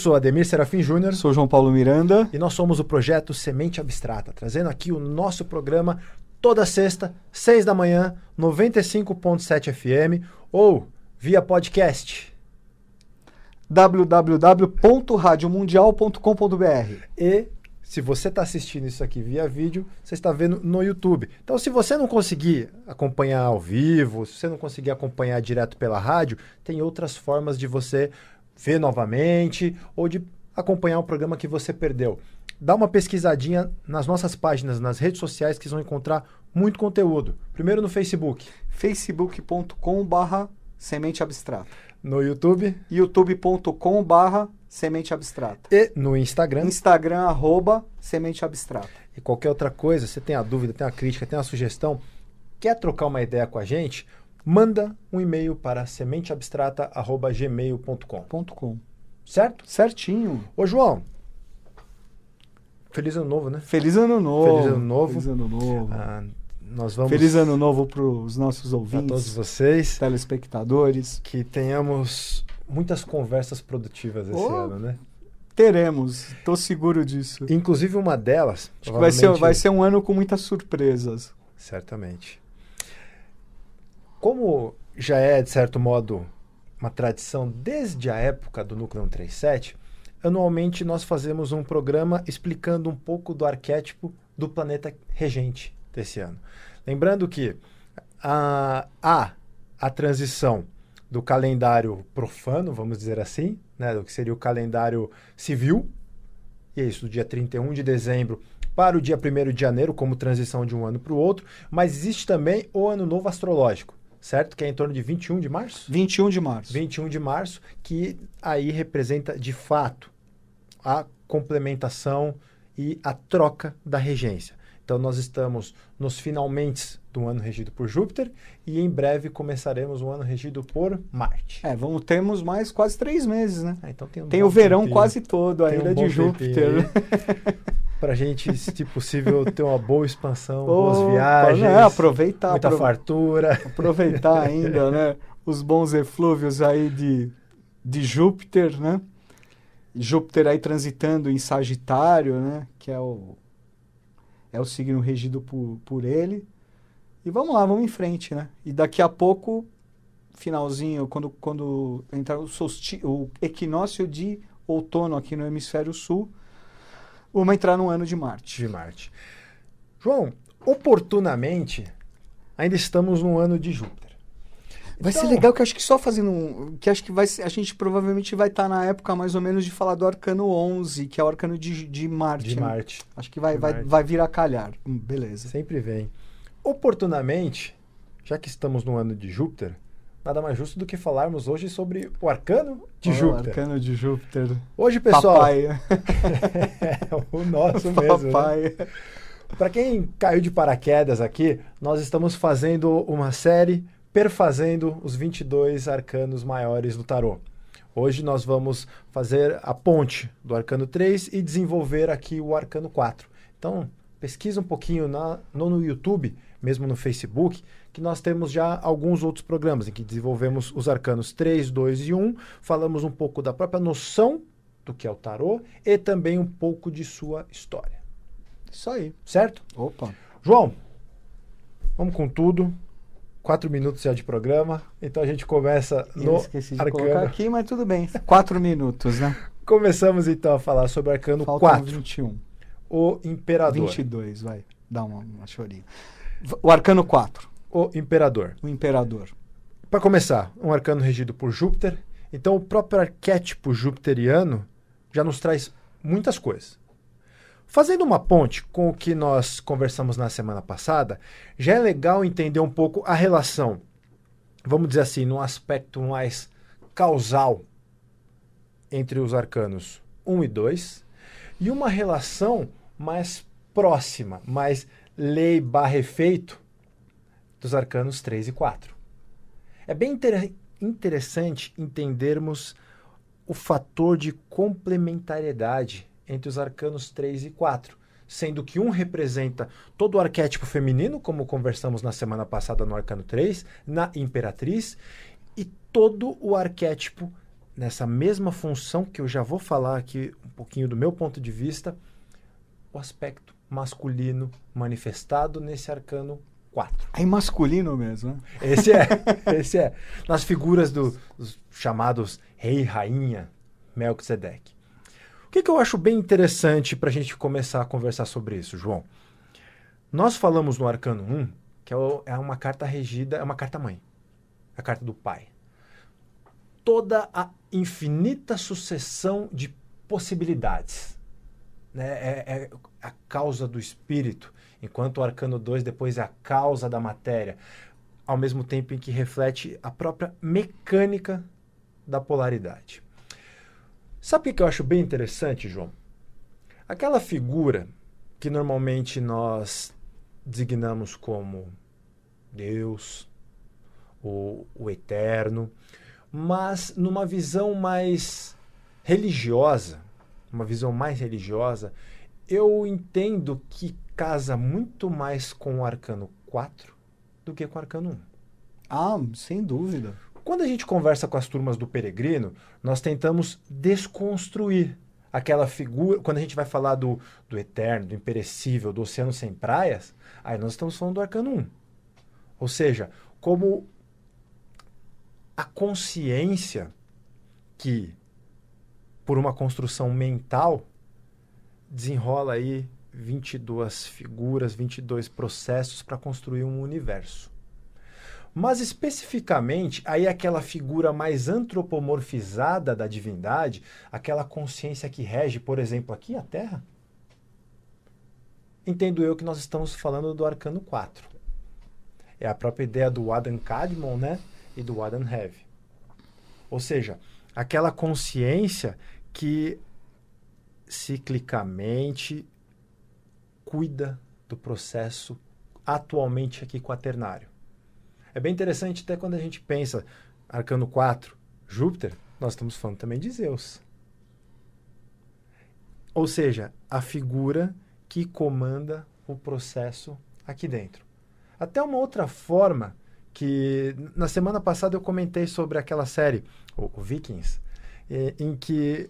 sou Ademir Serafim Júnior. Sou João Paulo Miranda. E nós somos o projeto Semente Abstrata, trazendo aqui o nosso programa toda sexta, seis da manhã, 95.7 FM ou via podcast. www.radiomundial.com.br E se você está assistindo isso aqui via vídeo, você está vendo no YouTube. Então, se você não conseguir acompanhar ao vivo, se você não conseguir acompanhar direto pela rádio, tem outras formas de você ver novamente ou de acompanhar o programa que você perdeu. Dá uma pesquisadinha nas nossas páginas, nas redes sociais, que vão encontrar muito conteúdo. Primeiro no Facebook. facebook.com barra semente abstrata. No YouTube. youtube.com barra semente abstrata. E no Instagram. Instagram, arroba semente abstrata. E qualquer outra coisa, você tem a dúvida, tem a crítica, tem a sugestão, quer trocar uma ideia com a gente, manda um e-mail para sementeabstrata.gmail.com. .com. Certo? Certinho. Ô, João. Feliz ano novo, né? Feliz ano novo. Feliz ano novo. Feliz ano novo. Ah, nós vamos. Feliz ano novo para os nossos ouvintes, todos vocês. telespectadores. Que tenhamos muitas conversas produtivas esse Oh. ano, né? Teremos, estou seguro disso. Inclusive uma delas. Acho que vai ser, provavelmente- vai ser um ano com muitas surpresas. Certamente. Como já é, de certo modo, uma tradição desde a época do Núcleo 137, anualmente nós fazemos um programa explicando um pouco do arquétipo do planeta regente desse ano. Lembrando que a, há a transição do calendário profano, vamos dizer assim, né, do que seria o calendário civil, e é isso, do dia 31 de dezembro para o dia 1 de janeiro, como transição de um ano para o outro, mas existe também o ano novo astrológico, certo? Que é em torno de 21 de março? 21 de março. 21 de março, que aí representa de fato a complementação e a troca da regência. Então nós estamos nos finalmente do ano regido por Júpiter e em breve começaremos um ano regido por Marte. É, vamos temos mais quase três meses, né? Ah, então tem um Tem o verão tempinho. quase todo Tem um ainda bom de Júpiter. Para a gente, se possível, ter uma boa expansão, boas viagens, né? Aproveitar, muita aprove- fartura. aproveitar ainda, né? Os bons eflúvios aí de, de Júpiter, né? Júpiter aí transitando em Sagitário, né? Que é o, é o signo regido por, por ele. E vamos lá, vamos em frente, né? E daqui a pouco, finalzinho, quando, quando entrar o, solsti- o equinócio de outono aqui no hemisfério sul, vamos entrar no ano de Marte. de Marte. João, oportunamente, ainda estamos no ano de Júpiter. Vai Então, ser legal que acho que só fazendo um. Que acho que vai ser, a gente provavelmente vai estar na época mais ou menos de falar do arcano 11, que é o arcano de, de Marte. De né? Marte. Acho que vai, De vai, Marte. vai vir a calhar. Hum, beleza. Sempre vem. Oportunamente, já que estamos no ano de Júpiter, nada mais justo do que falarmos hoje sobre o arcano de Ó, Júpiter. Arcano de Júpiter. Hoje, pessoal, Papai. é o nosso mesmo. né? Papai. Para quem caiu de paraquedas aqui, nós estamos fazendo uma série perfazendo os 22 arcanos maiores do tarô. Hoje nós vamos fazer a ponte do arcano 3 e desenvolver aqui o arcano 4. Então, pesquisa um pouquinho na, no, no YouTube, mesmo no Facebook, que nós temos já alguns outros programas em que desenvolvemos os arcanos 3, 2 e 1, falamos um pouco da própria noção do que é o tarô e também um pouco de sua história. Isso aí. Certo? Opa. João, vamos com tudo. Quatro minutos já de programa, então a gente começa Eu no esqueci de arcano. colocar aqui, mas tudo bem. Quatro minutos, né? Começamos então a falar sobre o arcano Faltam 4, 21. o imperador. 22, vai. Dá uma, uma chorinha. O arcano 4, O imperador. o imperador. Para começar, um arcano regido por Júpiter. Então o próprio arquétipo jupiteriano já nos traz muitas coisas. Fazendo uma ponte com o que nós conversamos na semana passada, já é legal entender um pouco a relação, vamos dizer assim, num aspecto mais causal entre os arcanos 1 e 2 e uma relação mais próxima, mais lei barra efeito dos arcanos 3 e 4. É bem inter- interessante entendermos o fator de complementariedade entre os arcanos 3 e 4, sendo que um representa todo o arquétipo feminino, como conversamos na semana passada no arcano 3, na imperatriz, e todo o arquétipo nessa mesma função que eu já vou falar aqui um pouquinho do meu ponto de vista, o aspecto masculino manifestado nesse arcano 4. É masculino mesmo, né? Esse é, esse é. Nas figuras do, dos chamados rei e rainha Melquisedeque. O que, que eu acho bem interessante para a gente começar a conversar sobre isso, João? Nós falamos no arcano 1 que é, é uma carta regida, é uma carta mãe, a carta do pai. Toda a infinita sucessão de possibilidades. Né? É, é a causa do espírito, enquanto o arcano 2 depois é a causa da matéria, ao mesmo tempo em que reflete a própria mecânica da polaridade. Sabe o que eu acho bem interessante, João? Aquela figura que normalmente nós designamos como Deus, o, o Eterno, mas numa visão mais religiosa, uma visão mais religiosa, eu entendo que casa muito mais com o arcano 4 do que com o arcano 1. Ah, sem dúvida. Quando a gente conversa com as turmas do Peregrino, nós tentamos desconstruir aquela figura. Quando a gente vai falar do, do eterno, do imperecível, do oceano sem praias, aí nós estamos falando do arcano 1. Ou seja, como a consciência que, por uma construção mental, desenrola aí 22 figuras, 22 processos para construir um universo. Mas especificamente, aí aquela figura mais antropomorfizada da divindade, aquela consciência que rege, por exemplo, aqui a Terra, entendo eu que nós estamos falando do arcano 4. É a própria ideia do Adam Kadmon, né? E do Adam Heavy. Ou seja, aquela consciência que ciclicamente cuida do processo atualmente aqui quaternário. É bem interessante até quando a gente pensa arcano 4, Júpiter, nós estamos falando também de Zeus. Ou seja, a figura que comanda o processo aqui dentro. Até uma outra forma que na semana passada eu comentei sobre aquela série, o, o Vikings, em que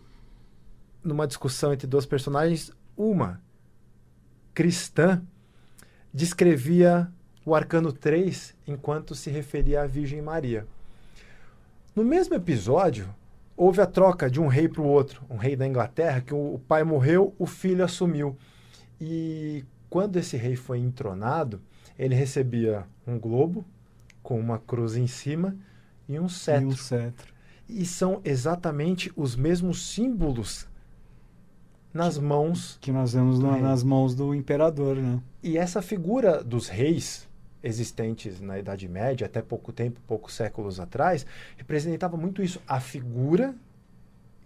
numa discussão entre duas personagens, uma cristã descrevia o arcano 3 enquanto se referia à Virgem Maria. No mesmo episódio, houve a troca de um rei para o outro, um rei da Inglaterra, que o pai morreu, o filho assumiu. E quando esse rei foi entronado, ele recebia um globo com uma cruz em cima e um cetro. E, um cetro. e são exatamente os mesmos símbolos nas mãos. Que nós vemos na, nas mãos do imperador, né? E essa figura dos reis existentes na Idade Média, até pouco tempo, poucos séculos atrás, representava muito isso. A figura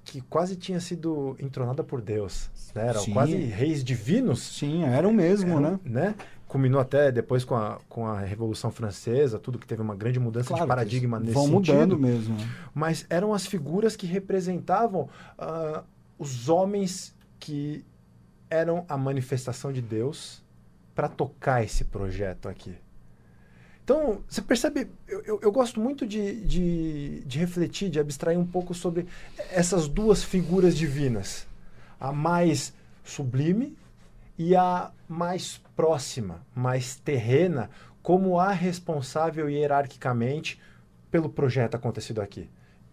que quase tinha sido entronada por Deus. Né? Eram Sim. quase reis divinos. Sim, eram mesmo, eram, né? né? Culminou até depois com a, com a Revolução Francesa, tudo que teve uma grande mudança claro, de paradigma nesse vão sentido. mudando mesmo. Né? Mas eram as figuras que representavam uh, os homens que eram a manifestação de Deus para tocar esse projeto aqui. Então, você percebe, eu, eu, eu gosto muito de, de, de, refletir, de abstrair um pouco sobre essas duas figuras divinas. A mais sublime e a mais próxima, mais terrena, como a responsável hierarquicamente pelo projeto acontecido aqui.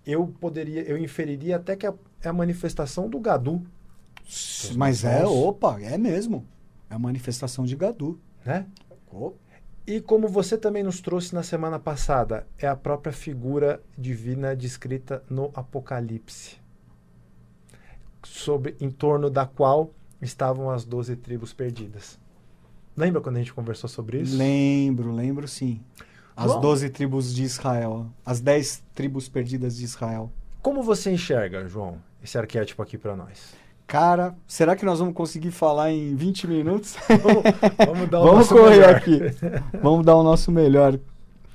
Eu poderia, eu inferiria até que é a manifestação do Gadu. Mas é, opa, é mesmo. É a manifestação de Gadu. Né? Opa. E como você também nos trouxe na semana passada, é a própria figura divina descrita no Apocalipse, sobre em torno da qual estavam as doze tribos perdidas. Lembra quando a gente conversou sobre isso? Lembro, lembro sim. As doze tribos de Israel, as dez tribos perdidas de Israel. Como você enxerga, João, esse arquétipo aqui para nós? Cara, será que nós vamos conseguir falar em 20 minutos? Vamos, dar o vamos nosso correr melhor. aqui. Vamos dar o nosso melhor.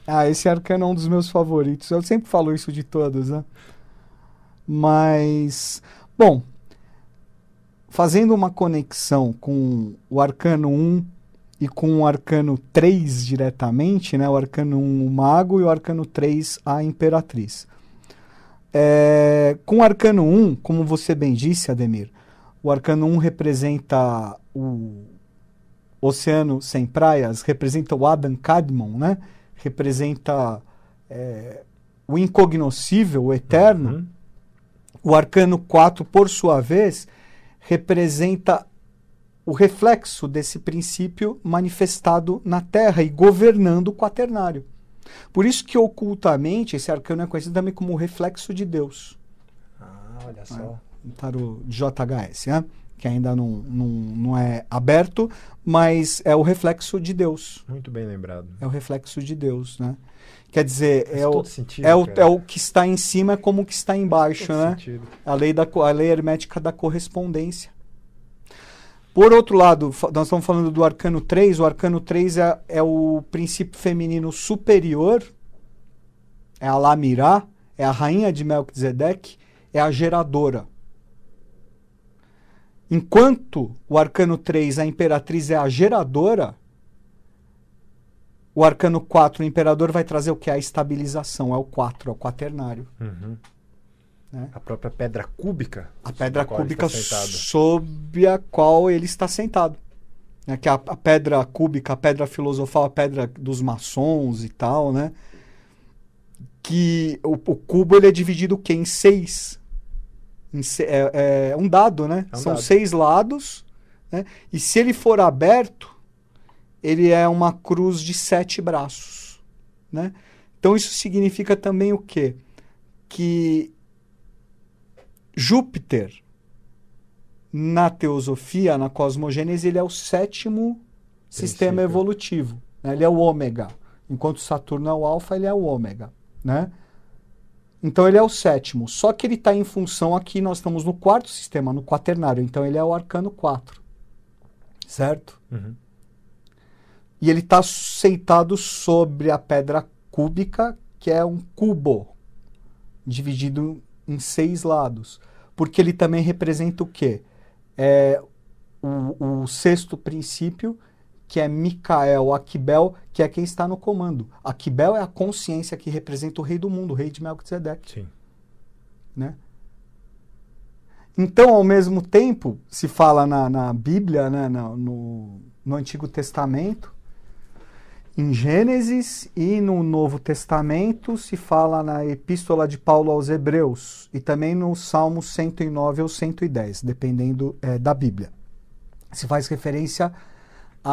Ah, esse arcano é um dos meus favoritos. Eu sempre falo isso de todos, né? Mas, bom, fazendo uma conexão com o arcano 1 e com o arcano 3 diretamente, né? O arcano 1, o mago, e o arcano 3, a imperatriz. É, com o arcano 1, como você bem disse, Ademir, o arcano 1 representa o oceano sem praias, representa o Adam Kadmon, né? representa é, o incognoscível, o eterno. Uhum. O arcano 4, por sua vez, representa o reflexo desse princípio manifestado na Terra e governando o quaternário. Por isso que ocultamente esse arcano é conhecido também como o reflexo de Deus. Ah, olha só. É, tarô de JHS, né? que ainda não, não, não é aberto, mas é o reflexo de Deus. Muito bem lembrado. É o reflexo de Deus, né? Quer dizer, é o, sentido, é, o, é o que está em cima é como o que está embaixo, né? Sentido. A lei, da, a lei hermética da correspondência. Por outro lado, nós estamos falando do arcano 3. O arcano 3 é, é o princípio feminino superior, é a Lamirá, é a rainha de Melchizedek, é a geradora. Enquanto o arcano 3, a imperatriz, é a geradora, o arcano 4, o imperador, vai trazer o que? A estabilização, é o 4, é o quaternário. Uhum. Né? A própria pedra cúbica. A pedra cúbica sob a qual ele está sentado. Né? Que é a, a, pedra cúbica, a pedra filosofal, a pedra dos maçons e tal, né? Que o, o cubo ele é dividido o quê? em seis. É, é, um dado, né? É um São dado. seis lados. Né? E se ele for aberto, ele é uma cruz de sete braços, né? Então isso significa também o quê? Que Júpiter na teosofia, na cosmogênese, ele é o sétimo Princípio. sistema evolutivo, né? Ele é o ômega, enquanto Saturno é o alfa, ele é o ômega, né? Então ele é o sétimo, só que ele está em função aqui, nós estamos no quarto sistema, no quaternário, então ele é o arcano 4. Certo? Uhum e ele está sentado sobre a pedra cúbica, que é um cubo, dividido em seis lados. Porque ele também representa o quê? É o, o sexto princípio, que é Micael, Aquibel, que é quem está no comando. Aquibel é a consciência que representa o rei do mundo, o rei de Melchizedek. Sim. Né? Então, ao mesmo tempo, se fala na, na Bíblia, né, no, no Antigo Testamento, em Gênesis e no Novo Testamento se fala na Epístola de Paulo aos Hebreus e também no Salmo 109 ou 110, dependendo é, da Bíblia. Se faz referência a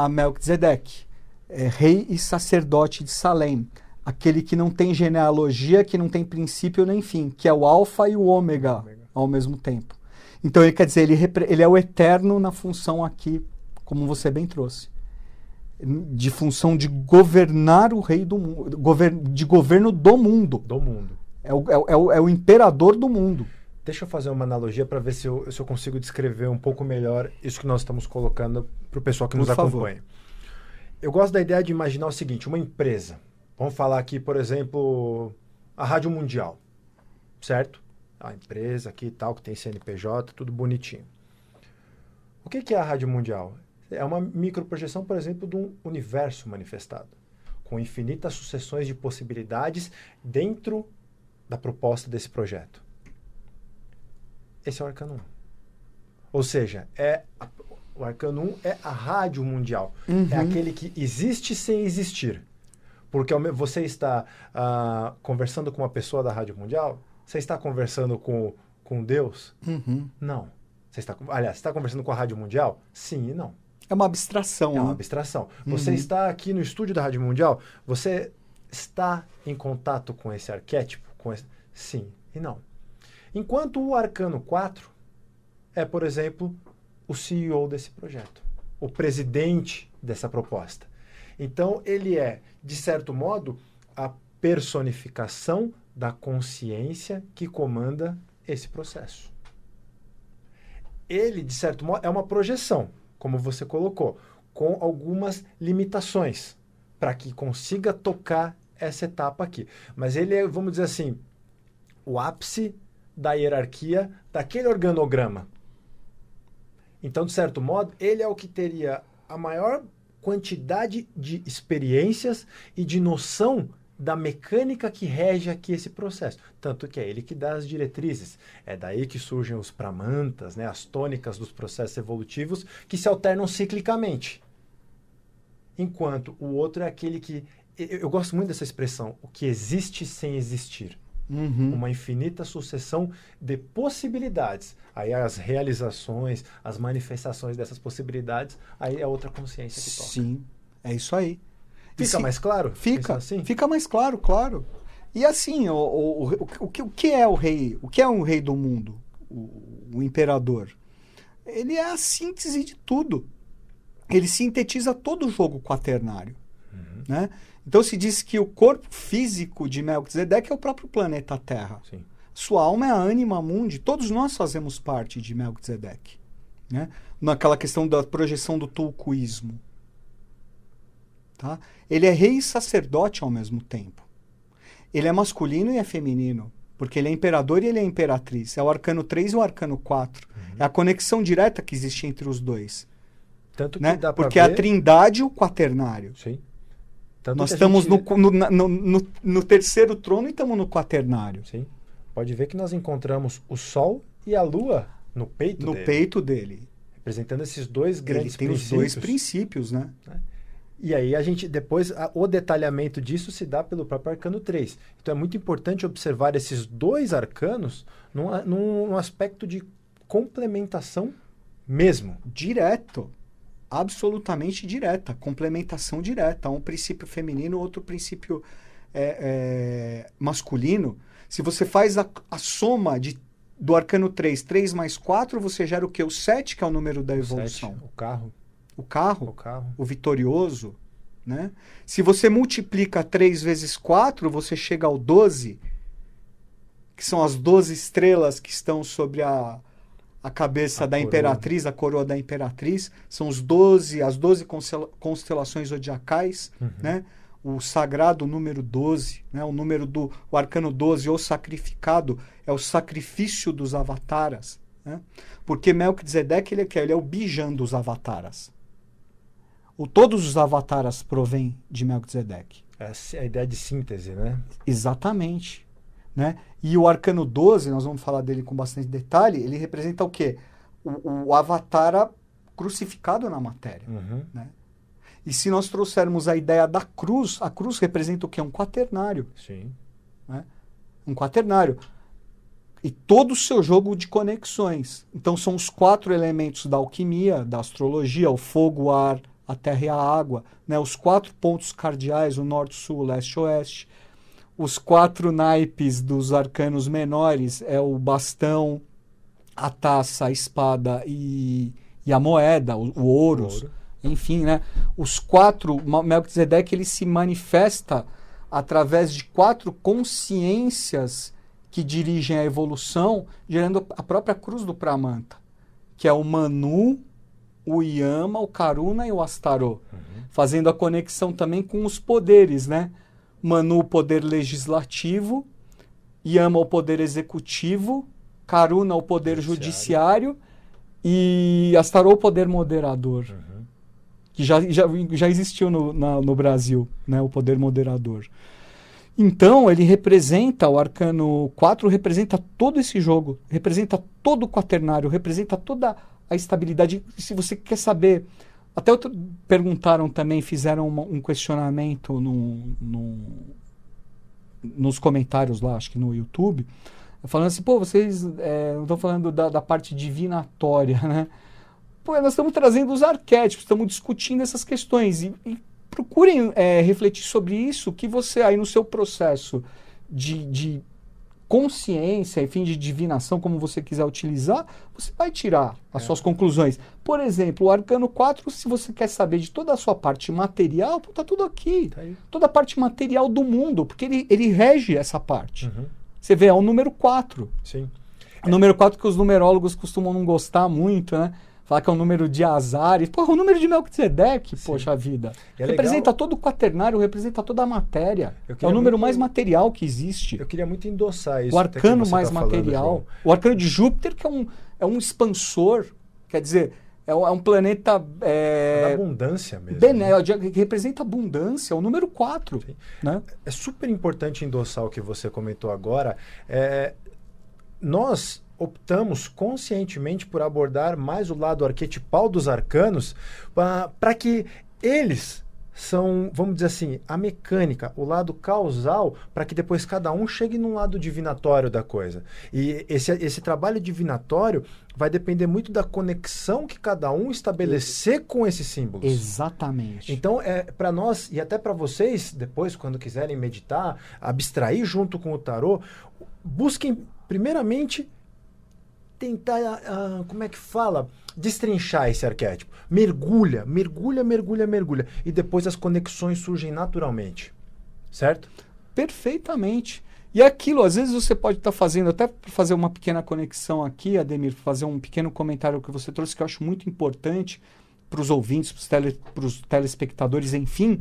Melquisedeque, é, rei e sacerdote de Salém, aquele que não tem genealogia, que não tem princípio nem fim, que é o Alfa e o Ômega ao mesmo tempo. Então ele quer dizer, ele, ele é o eterno na função aqui, como você bem trouxe de função de governar o rei do mundo, de governo do mundo. Do mundo. É o, é, o, é o imperador do mundo. Deixa eu fazer uma analogia para ver se eu, se eu consigo descrever um pouco melhor isso que nós estamos colocando para o pessoal que Por nos favor. acompanha. Eu gosto da ideia de imaginar o seguinte: uma empresa. Vamos falar aqui, por exemplo, a Rádio Mundial, certo? A empresa aqui e tal, que tem CNPJ, tudo bonitinho. O que, é a Rádio Mundial? é uma microprojeção, por exemplo, de um universo manifestado, com infinitas sucessões de possibilidades dentro da proposta desse projeto. Esse é o Arcano 1. Ou seja, é o Arcano 1 é a rádio mundial. Uhum. É aquele que existe sem existir. Porque você está uh, conversando com uma pessoa da rádio mundial, você está conversando com, com Deus? Uhum. Não. Você está, aliás, você está conversando com a rádio mundial? Sim e não. É uma abstração. É uma né? abstração. Você uhum. está aqui no estúdio da Rádio Mundial, você está em contato com esse arquétipo? Com esse... Sim e não. Enquanto o Arcano 4 é, por exemplo, o CEO desse projeto, o presidente dessa proposta. Então, ele é, de certo modo, a personificação da consciência que comanda esse processo. Ele, de certo modo, é uma projeção como você colocou, com algumas limitações para que consiga tocar essa etapa aqui. Mas ele é, vamos dizer assim, o ápice da hierarquia daquele organograma. Então, de certo modo, ele é o que teria a maior quantidade de experiências e de noção da mecânica que rege aqui esse processo. Tanto que é ele que dá as diretrizes. É daí que surgem os pramantas, né, as tônicas dos processos evolutivos que se alternam ciclicamente. Enquanto o outro é aquele que. Eu, eu gosto muito dessa expressão, o que existe sem existir. Uhum. Uma infinita sucessão de possibilidades. Aí as realizações, as manifestações dessas possibilidades, aí é outra consciência que toca. Sim, é isso aí. Fica se- mais claro? Fica, assim? fica mais claro, claro. E assim, o, o, o, o, que, o que é o rei? O que é um rei do mundo? O, o imperador? Ele é a síntese de tudo. Ele sintetiza todo o jogo quaternário. Uhum. Né? Então se diz que o corpo físico de Melquisedeque é o próprio planeta Terra. Sim. Sua alma é a anima mundi. Todos nós fazemos parte de Melquisedeque. Né? Naquela questão da projeção do tulcuísmo. Tá? Ele é rei e sacerdote ao mesmo tempo. Ele é masculino e é feminino. Porque ele é imperador e ele é imperatriz. É o arcano 3 e o arcano 4. É a conexão direta que existe entre os dois. Tanto que Né? dá Porque a ver... trindade e o quaternário. Sim. Tanto Nós estamos gente- no, no, no, no- no terceiro trono e estamos no quaternário. Sim. Pode ver que nós encontramos o Sol e a Lua no peito No dele, peito dele. representando esses dois Ele grandes tem os princípios. dois princípios, né? E aí a gente depois a- o detalhamento disso se dá pelo próprio arcano 3. Então é muito importante observar esses dois arcanos num, num aspecto de complementação mesmo. Direto. Absolutamente direta. Complementação direta. Um princípio feminino, outro princípio é, é, masculino. Se você faz a, a soma de, do arcano 3, 3 mais 4, você gera o quê? O 7, que é o número da evolução. Sete, o carro, O carro. o carro. o vitorioso, né? Se você multiplica 3 vezes 4, você chega ao 12, que são as 12 estrelas que estão sobre a, a cabeça A da coroa. imperatriz, a coroa da imperatriz, são os 12, as 12 constela- constelações zodiacais, Uhum. né? O sagrado número 12, né? O número do o arcano 12, o sacrificado, é o sacrifício dos avataras, né? Porque Melquisedeque ele é, é? ele é o bijan dos avataras. O, todos os avataras provêm de Melquisedeque. Essa é a ideia de síntese, né? Exatamente. Né? E o arcano 12, nós vamos falar dele com bastante detalhe, ele representa o quê? O, o avatara crucificado na matéria. Uhum. E se nós trouxermos a ideia da cruz, a cruz representa o quê? Um quaternário. Sim. Um quaternário. E todo o seu jogo de conexões. Então são os quatro elementos da alquimia, da astrologia, o fogo, o ar, a terra e a água. Né? Os quatro pontos cardeais, o norte, sul, o leste, o oeste. Os quatro naipes dos arcanos menores é o bastão, a taça, a espada e, e a moeda, o, o ouros. Ouro. Enfim, né? Os quatro, Melquisedeque ele se manifesta através de quatro consciências que dirigem a evolução, gerando a própria cruz do Pramanta, que é o Manu, o Yama, o Karuna e o Astarô, fazendo a conexão também com os poderes, né? Manu, o poder legislativo, Yama, o poder executivo, Karuna, o poder Judiciário. judiciário, e Astarô, o poder moderador Uhum. que já, já, já existiu no, na- no Brasil, né, o poder moderador. Então, ele representa, o arcano 4 representa todo esse jogo, representa todo o quaternário, representa toda a estabilidade. Se você quer saber, até outro, perguntaram também, fizeram uma- um questionamento no, no- nos comentários lá, acho que no YouTube, falando assim, pô, vocês é, não estão falando da, da parte divinatória, né? Pô, nós estamos trazendo os arquétipos, estamos discutindo essas questões. E, e procurem é, refletir sobre isso, que você aí no seu processo de, de consciência, enfim, de divinação, como você quiser utilizar, você vai tirar as É. suas conclusões. Por exemplo, o Arcano 4, se você quer saber de toda a sua parte material, pô, tá tudo aqui. Tá. Toda a parte material do mundo, porque ele, ele rege essa parte. Uhum. Você vê, é o número 4. Sim. O número 4 que os numerólogos costumam não gostar muito, né? Falar que é o número de azar. E, porra, o número de Melquisedeque, Sim. poxa vida. É representa legal- todo o quaternário, representa toda a matéria. É o número muito- mais material que existe. Eu queria muito endossar isso. o arcano você mais tá falando, material. João. o arcano de Júpiter, que é um, é um expansor. Quer dizer, É um, é um planeta. É, da abundância mesmo. Bené, que representa abundância, é o número 4. Né? É super importante endossar o que você comentou agora. É, nós optamos conscientemente por abordar mais o lado arquetipal dos arcanos para que eles são, vamos dizer assim, a mecânica, o lado causal, para que depois cada um chegue num lado divinatório da coisa. E esse, esse trabalho divinatório vai depender muito da conexão que cada um estabelecer com esses símbolos. Exatamente. Então, é para nós e até para vocês, depois, quando quiserem meditar, abstrair junto com o tarô, busquem, primeiramente, tentar, uh, como é que fala? Destrinchar esse arquétipo. Mergulha, mergulha, mergulha, mergulha. E depois as conexões surgem naturalmente. Certo? Perfeitamente. E aquilo, às vezes você pode estar tá fazendo, até para fazer uma pequena conexão aqui, Ademir, fazer um pequeno comentário que você trouxe que eu acho muito importante para os ouvintes, para os tele, telespectadores, enfim,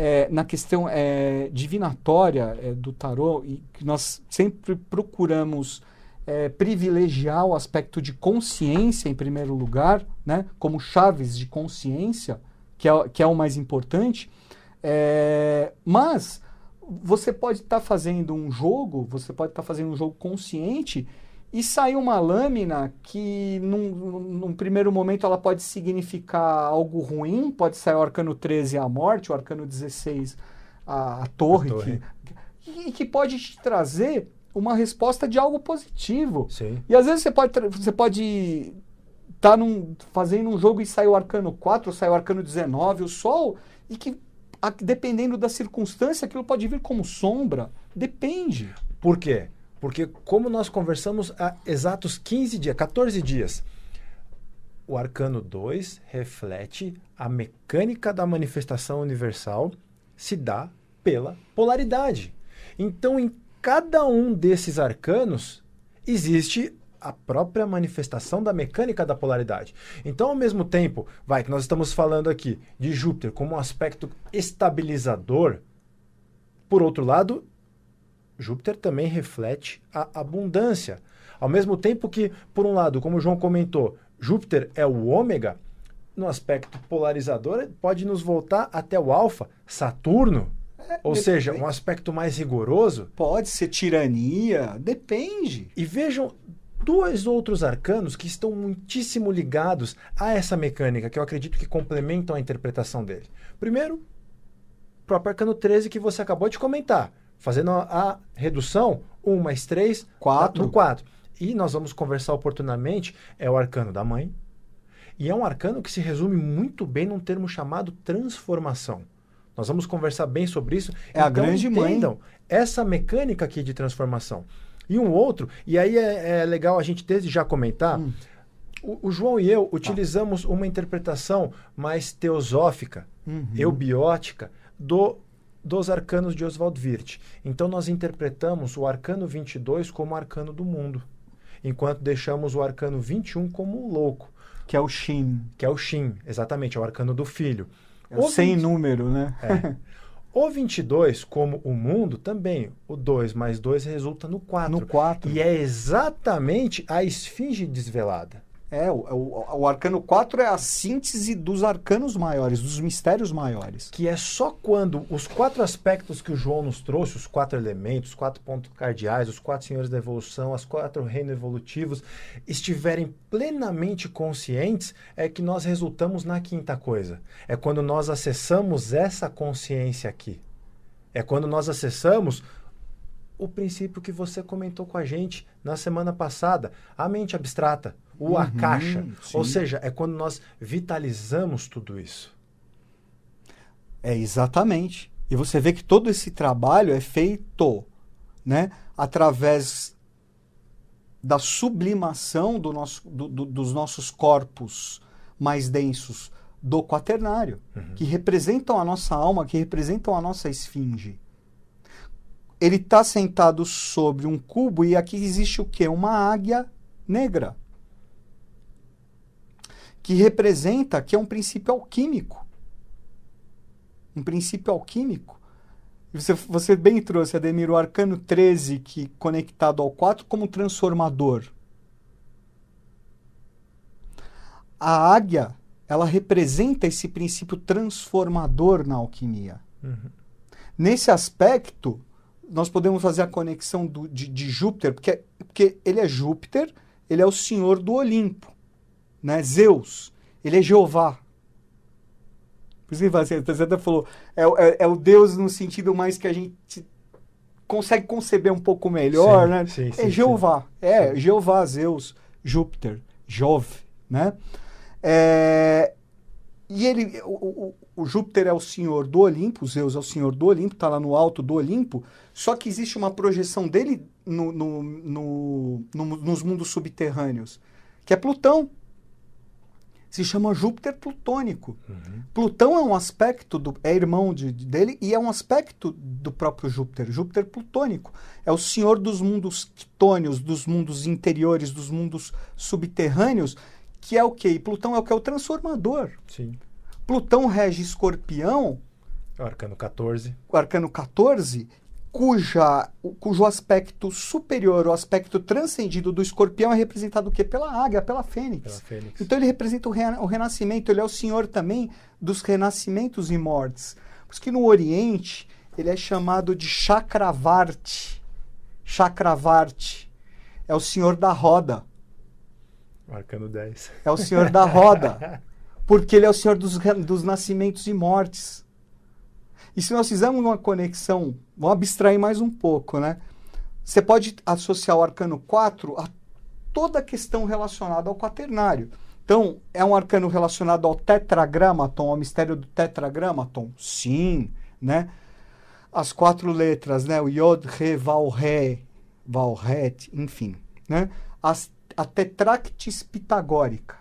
é, na questão é, divinatória é, do tarô, e que nós sempre procuramos é, privilegiar o aspecto de consciência em primeiro lugar, né, como chaves de consciência, que é, que é o mais importante. É, mas você pode estar tá fazendo um jogo, você pode estar tá fazendo um jogo consciente e sair uma lâmina que num, num, primeiro momento ela pode significar algo ruim, pode sair o arcano 13 a morte, o arcano 16 a, a torre, a torre. Que, e que pode te trazer uma resposta de algo positivo. Sim. E às vezes você pode você pode estar tá fazendo um jogo e sair o arcano 4, sai o arcano 19, o sol, e que a, dependendo da circunstância, aquilo pode vir como sombra. Depende. Por quê? Porque como nós conversamos há exatos 15 dias, 14 dias, o arcano 2 reflete a mecânica da manifestação universal se dá pela polaridade. Então, em cada um desses arcanos existe a própria manifestação da mecânica da polaridade. Então, ao mesmo tempo, vai que nós estamos falando aqui de Júpiter como um aspecto estabilizador, por outro lado, Júpiter também reflete a abundância. Ao mesmo tempo que, por um lado, como o João comentou, Júpiter é o ômega, no aspecto polarizador, pode nos voltar até o alfa, Saturno, ou seja, um aspecto mais rigoroso. Pode ser tirania, depende. E vejam dois outros arcanos que estão muitíssimo ligados a essa mecânica, que eu acredito que complementam a interpretação dele. Primeiro, o próprio arcano 13 que você acabou de comentar, fazendo a, a redução 1 mais 3, 4. no 4. E nós vamos conversar oportunamente, é o arcano da mãe. E é um arcano que se resume muito bem num termo chamado transformação. Nós vamos conversar bem sobre isso. É então, a grande mãe. essa mecânica aqui de transformação. E um outro, e aí é, é legal a gente desde já comentar, hum. o, o, João e eu utilizamos uma interpretação mais teosófica, uhum. eubiótica, do, dos arcanos de Oswald Wirth. Então nós interpretamos o arcano 22 como arcano do mundo, enquanto deixamos o arcano 21 como o louco. Que é o Shin. Que é o Shin, exatamente, é o arcano do filho. É o sem 20... número, né? É. O 22, como o mundo, também, o 2 mais 2 resulta no 4. No 4. E é exatamente a esfinge desvelada. É, o, o, o, arcano 4 é a síntese dos arcanos maiores, dos mistérios maiores. Que é só quando os quatro aspectos que o João nos trouxe, os quatro elementos, os quatro pontos cardeais, os quatro senhores da evolução, as quatro reinos evolutivos, estiverem plenamente conscientes, é que nós resultamos na quinta coisa. É quando nós acessamos essa consciência aqui. É quando nós acessamos o princípio que você comentou com a gente na semana passada, a mente abstrata o uhum, a caixa. Ou seja, é quando nós vitalizamos tudo isso. É exatamente. E você vê que todo esse trabalho é feito né, através da sublimação do nosso, do, do, dos nossos corpos mais densos do quaternário, uhum. que representam a nossa alma, que representam a nossa esfinge. Ele está sentado sobre um cubo e aqui existe o quê? Uma águia negra que representa que é um princípio alquímico. Um princípio alquímico. Você, você bem trouxe, Ademir, o arcano 13, que conectado ao 4 como transformador. A águia, ela representa esse princípio transformador na alquimia. Uhum. Nesse aspecto, nós podemos fazer a conexão do, de, de, Júpiter, porque, porque ele é Júpiter, ele é o senhor do Olimpo, né? Zeus, ele é Jeová. Por isso que você até falou, é, é, é, o Deus no sentido mais que a gente consegue conceber um pouco melhor, sim, né? Sim, é sim, Jeová, é Jeová, Zeus, Júpiter, Jove, né? É, e ele, o, o, o, Júpiter é o senhor do Olimpo, Zeus é o senhor do Olimpo, está lá no alto do Olimpo, só que existe uma projeção dele no, no, no, nos mundos subterrâneos, que é Plutão se chama Júpiter plutônico. Uhum. Plutão é um aspecto do é irmão de, de, dele e é um aspecto do próprio Júpiter, Júpiter plutônico. É o senhor dos mundos quitônios, dos mundos interiores, dos mundos subterrâneos, que é o quê? E Plutão é o que é o transformador. Sim. Plutão rege Escorpião, o arcano 14. O arcano 14, cuja, cujo aspecto superior, o aspecto transcendido do escorpião é representado o quê? Pela águia, pela fênix. Pela fênix. Então ele representa o, rena o, renascimento, ele é o senhor também dos renascimentos e mortes. Por isso que no Oriente ele é chamado de Chakravarti. Chakravarti é o senhor da roda. O arcano 10. É o senhor da roda. Porque ele é o senhor dos, dos nascimentos e mortes. E se nós fizermos uma conexão, vamos abstrair mais um pouco, né? Você pode associar o arcano 4 a toda a questão relacionada ao quaternário. Então, é um arcano relacionado ao tetragramaton, ao mistério do tetragramaton? Sim, né? As quatro letras, né? O Yod, Re, Val, Re, Val, Ret, enfim, né? As, a tetractis pitagórica.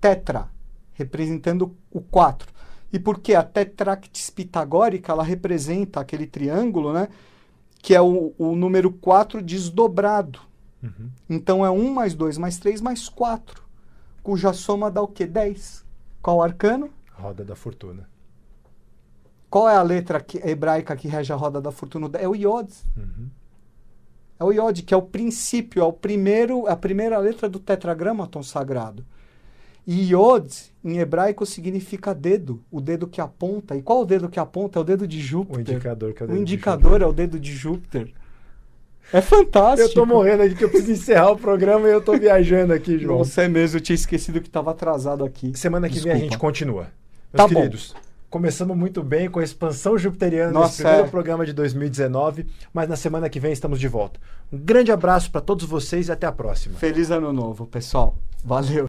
Tetra, representando o 4. E porque a tetractis pitagórica, ela representa aquele triângulo, né? Que é o, o número 4 desdobrado. Uhum. Então é 1 mais 2 mais 3 mais 4. Cuja soma dá o quê? 10. Qual arcano? Roda da Fortuna. Qual é a letra que, hebraica que rege a roda da fortuna? É o Iod. Uhum. É o Iod, que é o princípio, é o primeiro, a primeira letra do tetragramaton sagrado. E Yod, em hebraico, significa dedo, o dedo que aponta. E qual o dedo que aponta? É o dedo de Júpiter. O indicador, que é o dedo O indicador de é o dedo de Júpiter. É fantástico. Eu tô morrendo aqui que eu preciso encerrar o programa e eu tô viajando aqui, João. É mesmo, eu tinha esquecido que estava atrasado aqui. Semana que Desculpa. vem a gente continua. Meus Tá bom. queridos, começamos muito bem com a expansão jupiteriana Nossa, nesse primeiro é. programa de 2019, mas na semana que vem estamos de volta. Um grande abraço para todos vocês e até a próxima. Feliz ano novo, pessoal. Valeu.